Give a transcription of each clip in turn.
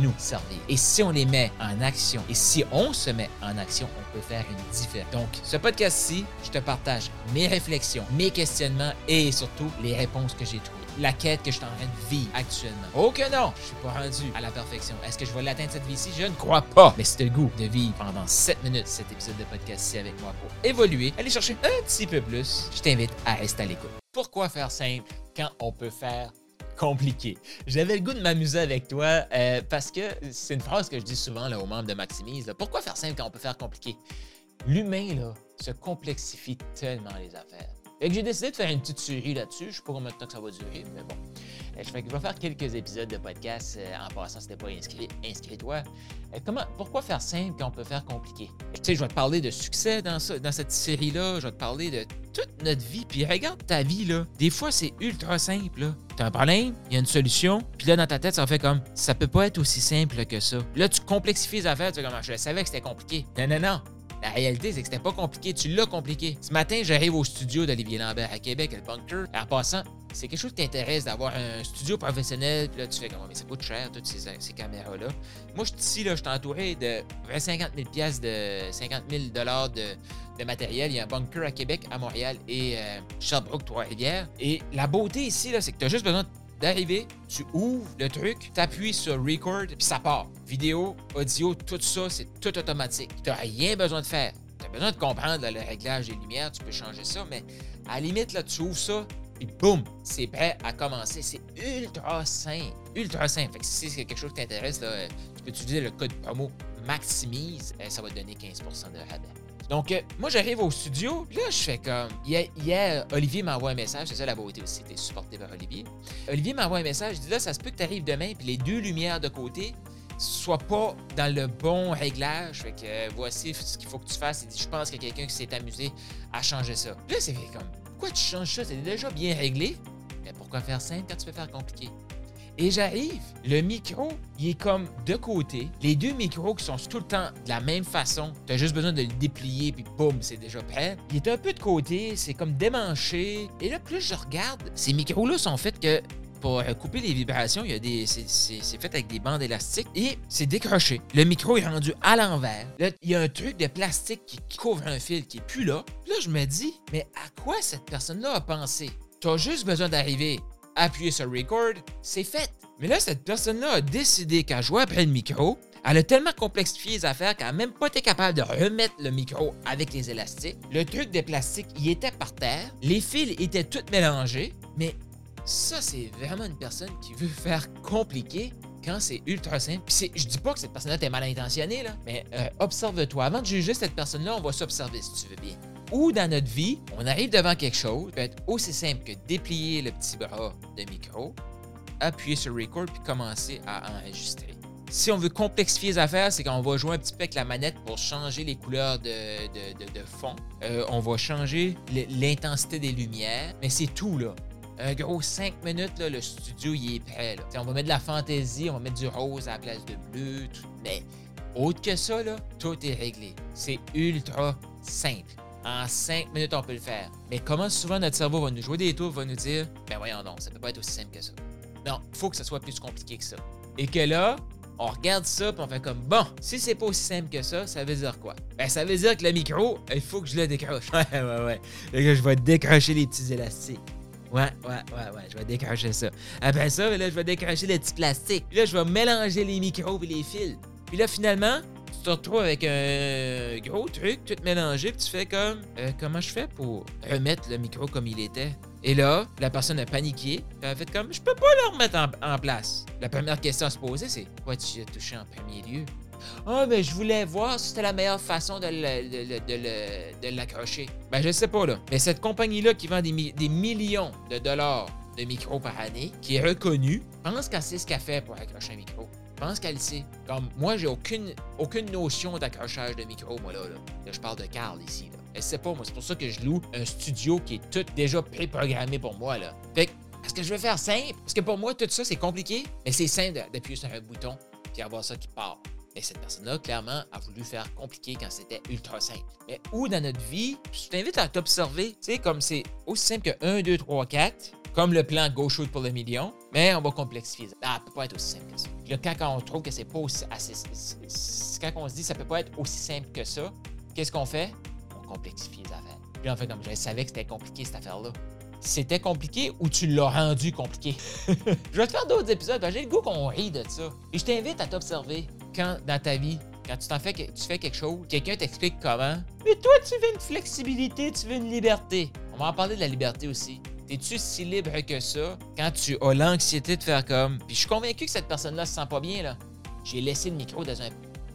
nous servir. Et si on les met en action, et si on se met en action, on peut faire une différence. Donc, ce podcast-ci, je te partage mes réflexions, mes questionnements et surtout les réponses que j'ai trouvées. La quête que je suis en train de vivre actuellement. Oh que non, je suis pas rendu à la perfection. Est-ce que je vais l'atteindre cette vie-ci? Je ne crois pas. Mais c'est le goût de vivre pendant 7 minutes cet épisode de podcast-ci avec moi pour évoluer, aller chercher un petit peu plus. Je t'invite à rester à l'écoute. Pourquoi faire simple quand on peut faire compliqué. J'avais le goût de m'amuser avec toi euh, parce que c'est une phrase que je dis souvent là, aux membres de Maximise. Pourquoi faire simple quand on peut faire compliqué? L'humain se complexifie tellement les affaires. Et j'ai décidé de faire une petite série là-dessus. Je sais pas combien de temps que ça va durer, mais bon. Euh, je, vais faire quelques épisodes de podcast euh, en passant si t'es pas inscrit. Inscris-toi. comment, pourquoi faire simple quand on peut faire compliqué? Tu sais, je vais te parler de succès dans, dans cette série-là. Je vais te parler de toute notre vie. Puis regarde ta vie, là. Des fois, c'est ultra simple, là. T'as un problème, il y a une solution. Puis là, dans ta tête, ça fait comme, ça peut pas être aussi simple que ça. Là, tu complexifies les affaires. Tu fais comme, ah, je savais que c'était compliqué. Non, non, non. La réalité, c'est que c'était pas compliqué. Tu l'as compliqué. Ce matin, j'arrive au studio d'Olivier Lambert à Québec, le bunker. En passant, c'est quelque chose qui t'intéresse d'avoir un studio professionnel. Puis là, tu fais comme, mais ça coûte cher, toutes ces, caméras-là. Moi, je suis ici, là, je suis entouré de 50 000 pièces de 50 000 dollars de, matériel. Il y a un bunker à Québec, à Montréal et euh, Sherbrooke, Trois-Rivières. Et la beauté ici, c'est que tu as juste besoin d'arriver, tu ouvres le truc, tu appuies sur record, puis ça part. Vidéo, audio, tout ça, c'est tout automatique. Tu n'as rien besoin de faire. Tu as besoin de comprendre le réglage des lumières, tu peux changer ça, mais à la limite, là, tu ouvres ça, puis boum, c'est prêt à commencer. C'est ultra simple. Ultra simple. Fait que si c'est quelque chose qui t'intéresse, tu peux utiliser le code promo Maximise, euh, ça va te donner 15% de rabais. Donc, euh, moi, j'arrive au studio, là, je fais comme. Hier, Olivier m'envoie un message, c'est ça la beauté aussi, supporté par Olivier. Olivier m'envoie un message, il dit là, ça se peut que tu arrives demain, puis les deux lumières de côté soient pas dans le bon réglage. Fait que euh, voici ce qu'il faut que tu fasses. Il dit je pense qu'il y a quelqu'un qui s'est amusé à changer ça. Là, c'est comme pourquoi tu changes ça? C'est déjà bien réglé. Mais pourquoi faire simple quand tu peux faire compliqué? Et j'arrive, le micro, il est comme de côté. Les deux micros qui sont tout le temps de la même façon, tu as juste besoin de le déplier, puis boum, c'est déjà prêt. Il est un peu de côté, c'est comme démanché. Et là, plus je regarde, ces micros-là sont faits que pour couper les vibrations, il y a des, c'est, fait avec des bandes élastiques et c'est décroché. Le micro est rendu à l'envers. Là, il y a un truc de plastique qui, couvre un fil qui est plus là. Là, je me dis, mais à quoi cette personne-là a pensé? Tu as juste besoin d'arriver appuyer sur record, c'est fait. Mais là, cette personne-là a décidé qu'à jouer après le micro, elle a tellement complexifié les affaires qu'elle n'a même pas été capable de remettre le micro avec les élastiques. Le truc de plastique, il était par terre. Les fils étaient tous mélangés. Mais ça, c'est vraiment une personne qui veut faire compliqué quand c'est ultra simple. Puis je dis pas que cette personne-là est mal intentionnée, là, mais euh, observe-toi. Avant de juger cette personne-là, on va s'observer si tu veux bien ou dans notre vie, on arrive devant quelque chose, peut être aussi simple que déplier le petit bras de micro, appuyer sur record puis commencer à enregistrer. Si on veut complexifier les affaires, c'est qu'on va jouer un petit peu avec la manette pour changer les couleurs de, fond. Euh, on va changer l'intensité des lumières, mais c'est tout là. Un gros 5 minutes, là, le studio il est prêt. On va mettre de la fantaisie, on va mettre du rose à la place de bleu, mais autre que ça, là, tout est réglé. C'est ultra simple. En cinq minutes, on peut le faire. Mais comment souvent notre cerveau va nous jouer des tours, va nous dire Ben voyons donc, ça peut pas être aussi simple que ça. Non, il faut que ça soit plus compliqué que ça. Et que là, on regarde ça puis on fait comme bon, si c'est pas aussi simple que ça, ça veut dire quoi? Ben ça veut dire que le micro, il faut que je le décroche. Ouais, ouais, ouais. Là, je vais décrocher les petits élastiques. Ouais, ouais, ouais, ouais, je vais décrocher ça. Après ça, là, je vais décrocher les petits plastiques. Puis là, je vais mélanger les micros et les fils. Puis là, finalement, tu te retrouves avec un gros truc, tout mélangé, puis tu fais comme euh, comment je fais pour remettre le micro comme il était? Et là, la personne a paniqué, elle a fait comme je peux pas le remettre en, place. La première question à se poser, c'est pourquoi tu as touché en premier lieu? Ah, mais je voulais voir si c'était la meilleure façon de, l'accrocher. Ben, je sais pas, là. Mais cette compagnie-là qui vend des, des millions de dollars de micros par année, qui est reconnue, pense qu'elle sait ce qu'elle fait pour accrocher un micro. Pense qu'elle le sait. Comme moi, j'ai aucune, aucune notion d'accrochage de micro, moi, là, là. Là, je parle de Carl ici, là. Elle sait pas, moi. C'est pour ça que je loue un studio qui est tout déjà préprogrammé pour moi, là. Fait que, est-ce que je vais faire simple? Parce que pour moi, tout ça, c'est compliqué. Mais c'est simple d'appuyer sur un bouton puis avoir ça qui part. Mais cette personne-là, clairement, a voulu faire compliqué quand c'était ultra simple. Mais où dans notre vie, je t'invite à t'observer. Tu sais, comme c'est aussi simple que 1, 2, 3, 4, comme le plan Go Shoot pour le million, mais on va complexifier ça. Ah, ça peut pas être aussi simple que ça. Là, quand on trouve que c'est pas aussi assez. c'est- Quand on se dit que ça peut pas être aussi simple que ça, qu'est-ce qu'on fait? On complexifie les affaires. Puis en fait, comme je savais que c'était compliqué cette affaire-là. C'était compliqué ou tu l'as rendu compliqué? je vais te faire d'autres épisodes, j'ai le goût qu'on rit de ça. Et je t'invite à t'observer quand dans ta vie, quand tu t'en fais, que- tu fais quelque chose, quelqu'un t'explique comment. Mais toi, tu veux une flexibilité, tu veux une liberté. On va en parler de la liberté aussi. Es-tu si libre que ça quand tu as l'anxiété de faire comme. Puis je suis convaincu que cette personne-là se sent pas bien, là. J'ai laissé le micro dans un,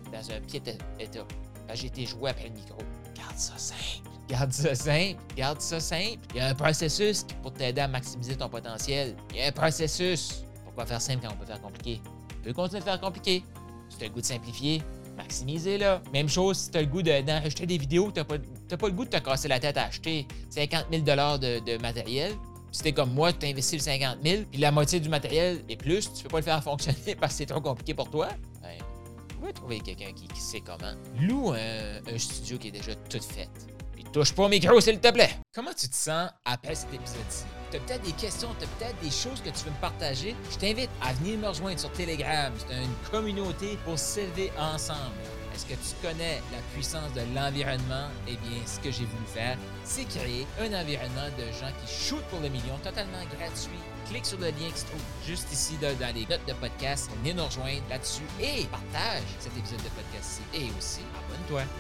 dans un pied état. J'ai été joué après le micro. Garde ça simple. Garde ça simple. Garde ça simple. Il y a un processus pour t'aider à maximiser ton potentiel. Il y a un processus. Pourquoi faire simple quand on peut faire compliqué? Tu peux continuer de faire compliqué. Si tu as le goût de simplifier, maximisez-le. Même chose si tu as le goût de- d'acheter des vidéos, tu n'as pas, pas le goût de te casser la tête à acheter 50 000 de, de matériel. Si t'es comme moi, tu investis le 50 000, puis la moitié du matériel et plus, tu peux pas le faire fonctionner parce que c'est trop compliqué pour toi. Ben, on va trouver quelqu'un qui, qui sait comment. Loue un, un studio qui est déjà tout fait. Touche pas au micro, s'il te plaît. Comment tu te sens après cet épisode-ci? Tu as peut-être des questions, tu as peut-être des choses que tu veux me partager? Je t'invite à venir me rejoindre sur Telegram. C'est une communauté pour s'élever ensemble. Est-ce que tu connais la puissance de l'environnement? Eh bien, ce que j'ai voulu faire, c'est créer un environnement de gens qui shootent pour le million totalement gratuit. Clique sur le lien qui se trouve juste ici dans les notes de podcast. Venez nous rejoindre là-dessus et partage cet épisode de podcast-ci. Et aussi, abonne-toi.